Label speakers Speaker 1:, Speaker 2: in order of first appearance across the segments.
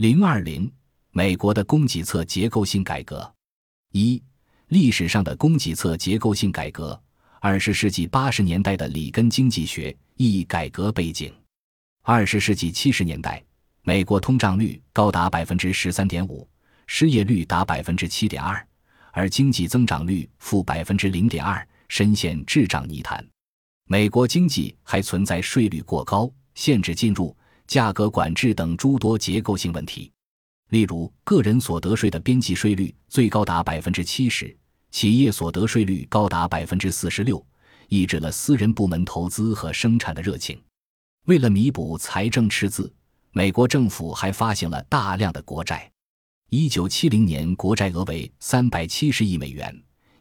Speaker 1: 零二零，美国的供给侧结构性改革。一、历史上的供给侧结构性改革。二十世纪八十年代的里根经济学意义改革背景。二十世纪七十年代，美国通胀率高达百分之十三点五，失业率达百分之七点二，而经济增长率负百分之零点二，深陷滞胀泥潭。美国经济还存在税率过高、限制进入、价格管制等诸多结构性问题。例如，个人所得税的边际税率最高达百分之七十。企业所得税率高达百分之四十六，抑制了私人部门投资和生产的热情。为了弥补财政赤字，美国政府还发行了大量的国债。一九七零年国债额为三百七十亿美元，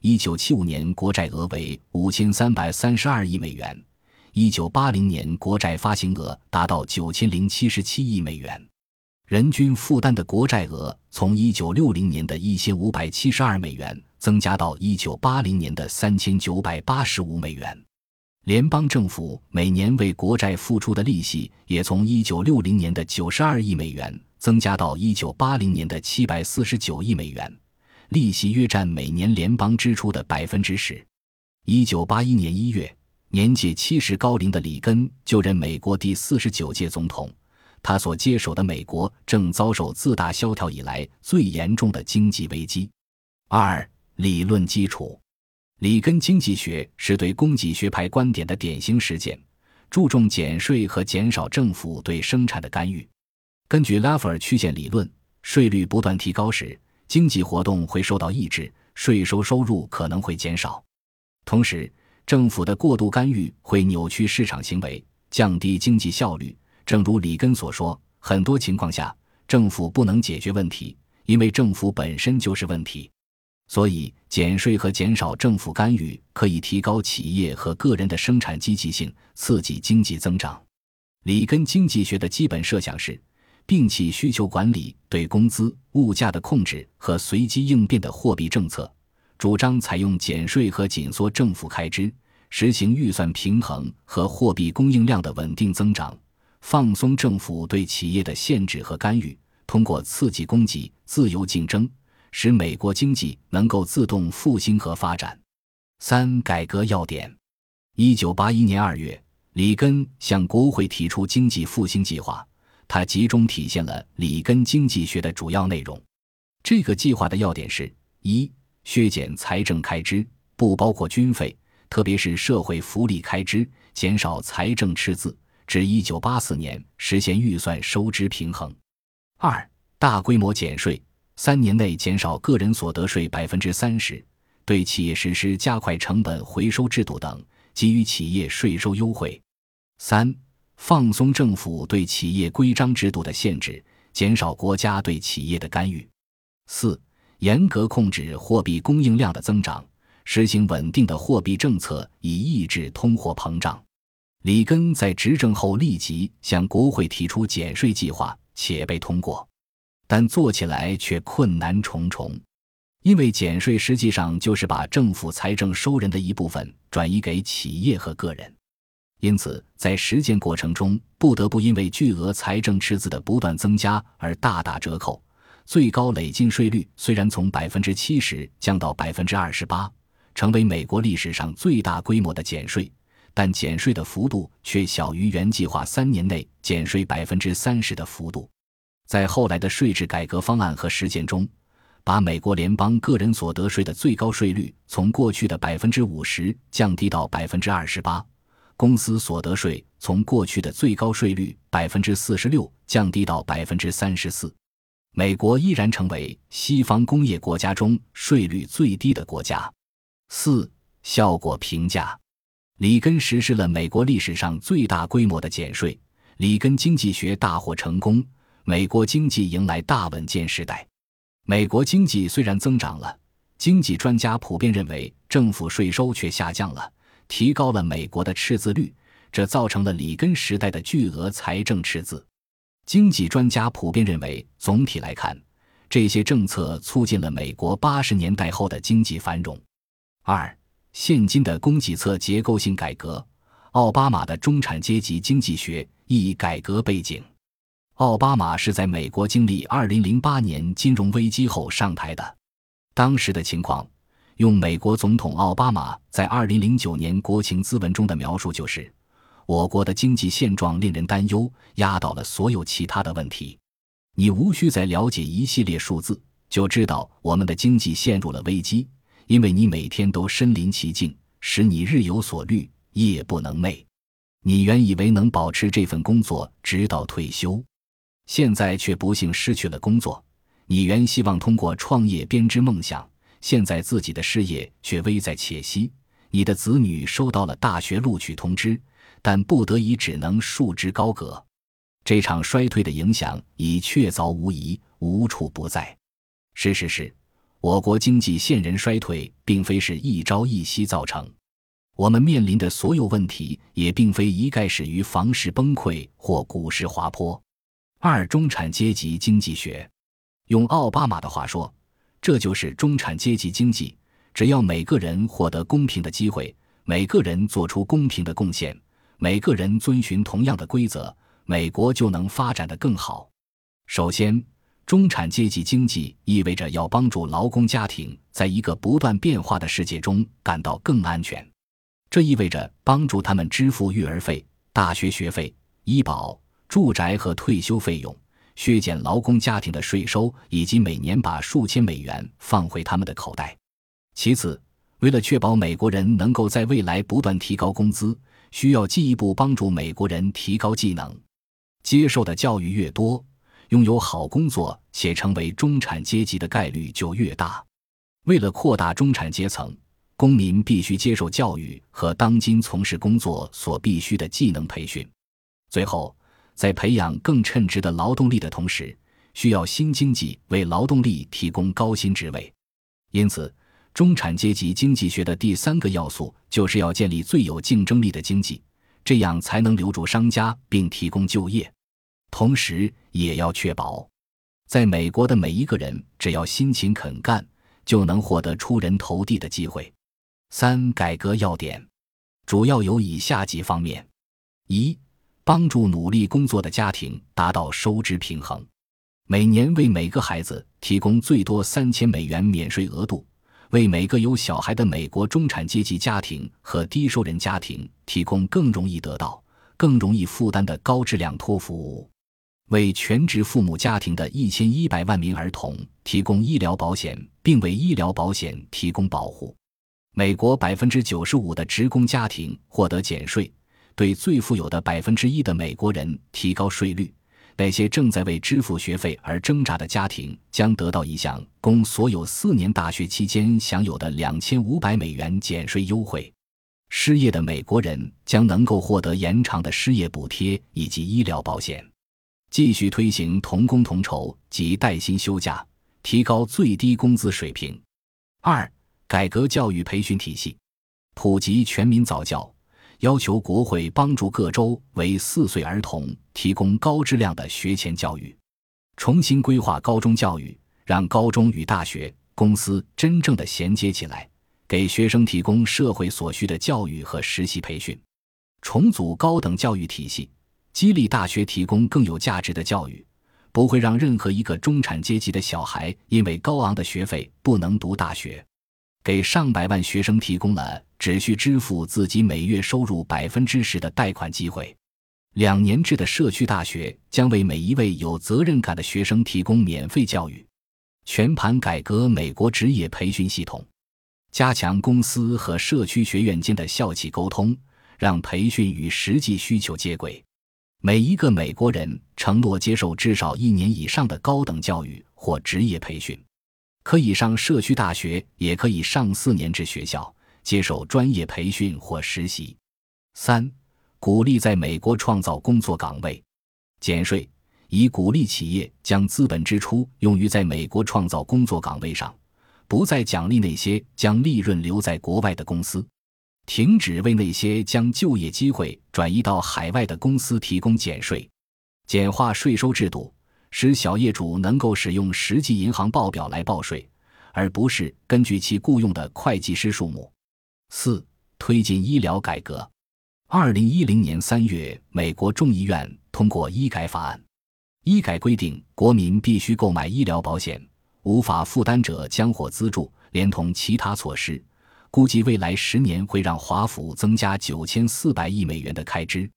Speaker 1: 一九七五年国债额为五千三百三十二亿美元，一九八零年国债发行额达到九千零七十七亿美元。人均负担的国债额从一九六零年的一千五百七十二美元。增加到一九八零年的三千九百八十五美元，联邦政府每年为国债付出的利息也从一九六零年的九十二亿美元增加到一九八零年的七百四十九亿美元，利息约占每年联邦支出的百分之十。一九八一年一月，年届七十高龄的里根就任美国第四十九届总统，他所接手的美国正遭受自大萧条以来最严重的经济危机。二。理论基础，里根经济学是对供给学派观点的典型实践，注重减税和减少政府对生产的干预。根据拉弗尔曲线理论，税率不断提高时，经济活动会受到抑制，税收收入可能会减少。同时，政府的过度干预会扭曲市场行为，降低经济效率。正如里根所说，很多情况下，政府不能解决问题，因为政府本身就是问题。所以，减税和减少政府干预可以提高企业和个人的生产积极性，刺激经济增长。里根经济学的基本设想是，摒弃需求管理、对工资、物价的控制和随机应变的货币政策，主张采用减税和紧缩政府开支，实行预算平衡和货币供应量的稳定增长，放松政府对企业的限制和干预，通过刺激供给、自由竞争。使美国经济能够自动复兴和发展。三、改革要点。一九八一年二月，里根向国会提出经济复兴计划，它集中体现了里根经济学的主要内容。这个计划的要点是：一、削减财政开支，不包括军费，特别是社会福利开支，减少财政赤字，至一九八四年实现预算收支平衡；二、大规模减税。三年内减少个人所得税百分之三十，对企业实施加快成本回收制度等，给予企业税收优惠。三、放松政府对企业规章制度的限制，减少国家对企业的干预。四、严格控制货币供应量的增长，实行稳定的货币政策，以抑制通货膨胀。里根在执政后立即向国会提出减税计划，且被通过。但做起来却困难重重，因为减税实际上就是把政府财政收人的一部分转移给企业和个人，因此在实践过程中不得不因为巨额财政赤字的不断增加而大打折扣。最高累进税率虽然从百分之七十降到百分之二十八，成为美国历史上最大规模的减税，但减税的幅度却小于原计划三年内减税百分之三十的幅度。在后来的税制改革方案和实践中，把美国联邦个人所得税的最高税率从过去的百分之五十降低到百分之二十八，公司所得税从过去的最高税率百分之四十六降低到百分之三十四，美国依然成为西方工业国家中税率最低的国家。四、效果评价：里根实施了美国历史上最大规模的减税，里根经济学大获成功。美国经济迎来大稳健时代。美国经济虽然增长了，经济专家普遍认为政府税收却下降了，提高了美国的赤字率，这造成了里根时代的巨额财政赤字。经济专家普遍认为，总体来看，这些政策促进了美国八十年代后的经济繁荣。二、现今的供给侧结构性改革，奥巴马的中产阶级经济学意义改革背景。奥巴马是在美国经历2008年金融危机后上台的。当时的情况，用美国总统奥巴马在2009年国情咨文中的描述就是：我国的经济现状令人担忧，压倒了所有其他的问题。你无需再了解一系列数字，就知道我们的经济陷入了危机，因为你每天都身临其境，使你日有所虑，夜不能寐。你原以为能保持这份工作直到退休，现在却不幸失去了工作。你原希望通过创业编织梦想，现在自己的事业却危在且息。你的子女收到了大学录取通知，但不得已只能束之高阁。这场衰退的影响已确凿无疑，无处不在。事实是，我国经济现人衰退并非是一朝一夕造成。我们面临的所有问题也并非一概始于房市崩溃或股市滑坡。二、中产阶级经济学，用奥巴马的话说，这就是中产阶级经济。只要每个人获得公平的机会，每个人做出公平的贡献，每个人遵循同样的规则，美国就能发展得更好。首先，中产阶级经济意味着要帮助劳工家庭在一个不断变化的世界中感到更安全。这意味着帮助他们支付育儿费、大学学费、医保、住宅和退休费用，削减劳工家庭的税收，以及每年把数千美元放回他们的口袋。其次，为了确保美国人能够在未来不断提高工资，需要进一步帮助美国人提高技能。接受的教育越多，拥有好工作且成为中产阶级的概率就越大。为了扩大中产阶层。公民必须接受教育和当今从事工作所必须的技能培训。最后，在培养更称职的劳动力的同时，需要新经济为劳动力提供高薪职位。因此，中产阶级经济学的第三个要素就是要建立最有竞争力的经济，这样才能留住商家并提供就业。同时，也要确保，在美国的每一个人只要辛勤肯干，就能获得出人头地的机会。三改革要点，主要有以下几方面：一、帮助努力工作的家庭达到收支平衡，每年为每个孩子提供最多三千美元免税额度，为每个有小孩的美国中产阶级家庭和低收人家庭提供更容易得到、更容易负担的高质量托服务，为全职父母家庭的一千一百万名儿童提供医疗保险，并为医疗保险提供保护。美国百分之九十五的职工家庭获得减税，对最富有的百分之一的美国人提高税率。那些正在为支付学费而挣扎的家庭将得到一项供所有四年大学期间享有的两千五百美元减税优惠。失业的美国人将能够获得延长的失业补贴以及医疗保险。继续推行同工同酬及带薪休假，提高最低工资水平。二。改革教育培训体系，普及全民早教，要求国会帮助各州为四岁儿童提供高质量的学前教育，重新规划高中教育，让高中与大学、公司真正的衔接起来，给学生提供社会所需的教育和实习培训，重组高等教育体系，激励大学提供更有价值的教育，不会让任何一个中产阶级的小孩因为高昂的学费不能读大学。给上百万学生提供了只需支付自己每月收入百分之十的贷款机会。两年制的社区大学将为每一位有责任感的学生提供免费教育。全盘改革美国职业培训系统，加强公司和社区学院间的校企沟通，让培训与实际需求接轨。每一个美国人承诺接受至少一年以上的高等教育或职业培训。可以上社区大学，也可以上四年制学校，接受专业培训或实习。三、鼓励在美国创造工作岗位，减税，以鼓励企业将资本支出用于在美国创造工作岗位上，不再奖励那些将利润留在国外的公司，停止为那些将就业机会转移到海外的公司提供减税，简化税收制度。使小业主能够使用实际银行报表来报税，而不是根据其雇佣的会计师数目。四、推进医疗改革。二零一零年三月，美国众议院通过医改法案，医改规定，国民必须购买医疗保险，无法负担者将获资助，连同其他措施，估计未来十年会让华府增加九千四百亿美元的开支。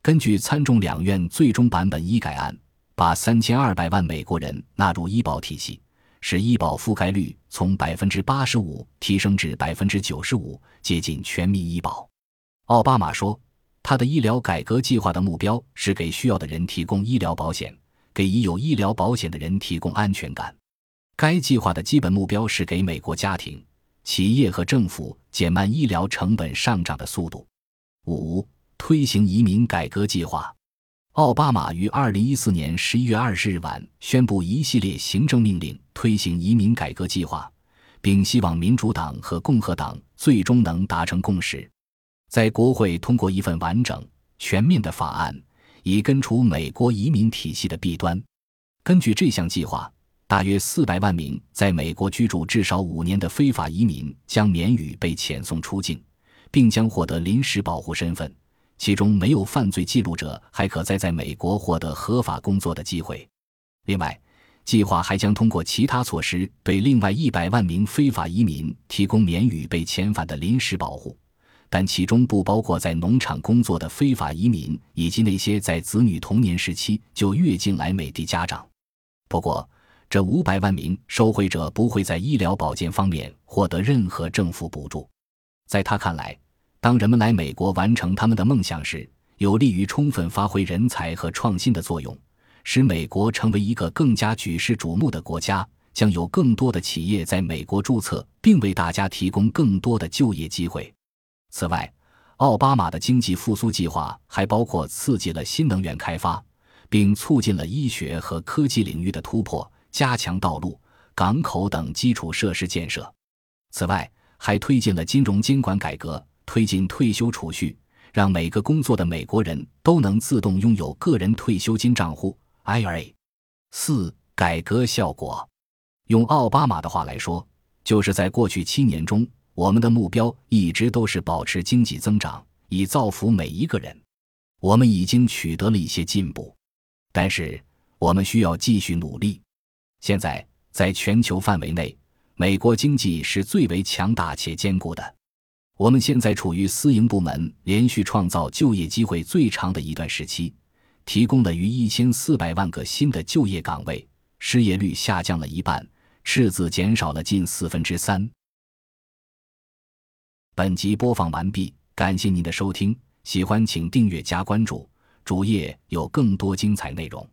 Speaker 1: 根据参众两院最终版本医改案，把三千二百万美国人纳入医保体系，使医保覆盖率从百分之八十五提升至百分之九十五，接近全民医保。奥巴马说，他的医疗改革计划的目标是给需要的人提供医疗保险，给已有医疗保险的人提供安全感。该计划的基本目标是给美国家庭、企业和政府减慢医疗成本上涨的速度。五。推行移民改革计划，奥巴马于二零一四年十一月二十日晚宣布一系列行政命令，推行移民改革计划，并希望民主党和共和党最终能达成共识，在国会通过一份完整、全面的法案，以根除美国移民体系的弊端。根据这项计划，大约四百万名在美国居住至少五年的非法移民将免予被遣送出境，并将获得临时保护身份。其中没有犯罪记录者还可再在美国获得合法工作的机会。另外，计划还将通过其他措施对另外一百万名非法移民提供免予被遣返的临时保护，但其中不包括在农场工作的非法移民以及那些在子女童年时期就越境来美的家长。不过，这五百万名受惠者不会在医疗保健方面获得任何政府补助。在他看来。当人们来美国完成他们的梦想时，有利于充分发挥人才和创新的作用，使美国成为一个更加举世瞩目的国家。将有更多的企业在美国注册，并为大家提供更多的就业机会。此外，奥巴马的经济复苏计划还包括刺激了新能源开发，并促进了医学和科技领域的突破，加强道路、港口等基础设施建设。此外，还推进了金融监管改革。推进退休储蓄，让每个工作的美国人都能自动拥有个人退休金账户 （IRA）。四、改革效果，用奥巴马的话来说，就是在过去七年中，我们的目标一直都是保持经济增长，以造福每一个人。我们已经取得了一些进步，但是我们需要继续努力。现在，在全球范围内，美国经济是最为强大且坚固的。我们现在处于私营部门连续创造就业机会最长的一段时期，提供了逾一千四百万个新的就业岗位，失业率下降了一半，赤字减少了近四分之三。本集播放完毕，感谢您的收听，喜欢请订阅加关注，主页有更多精彩内容。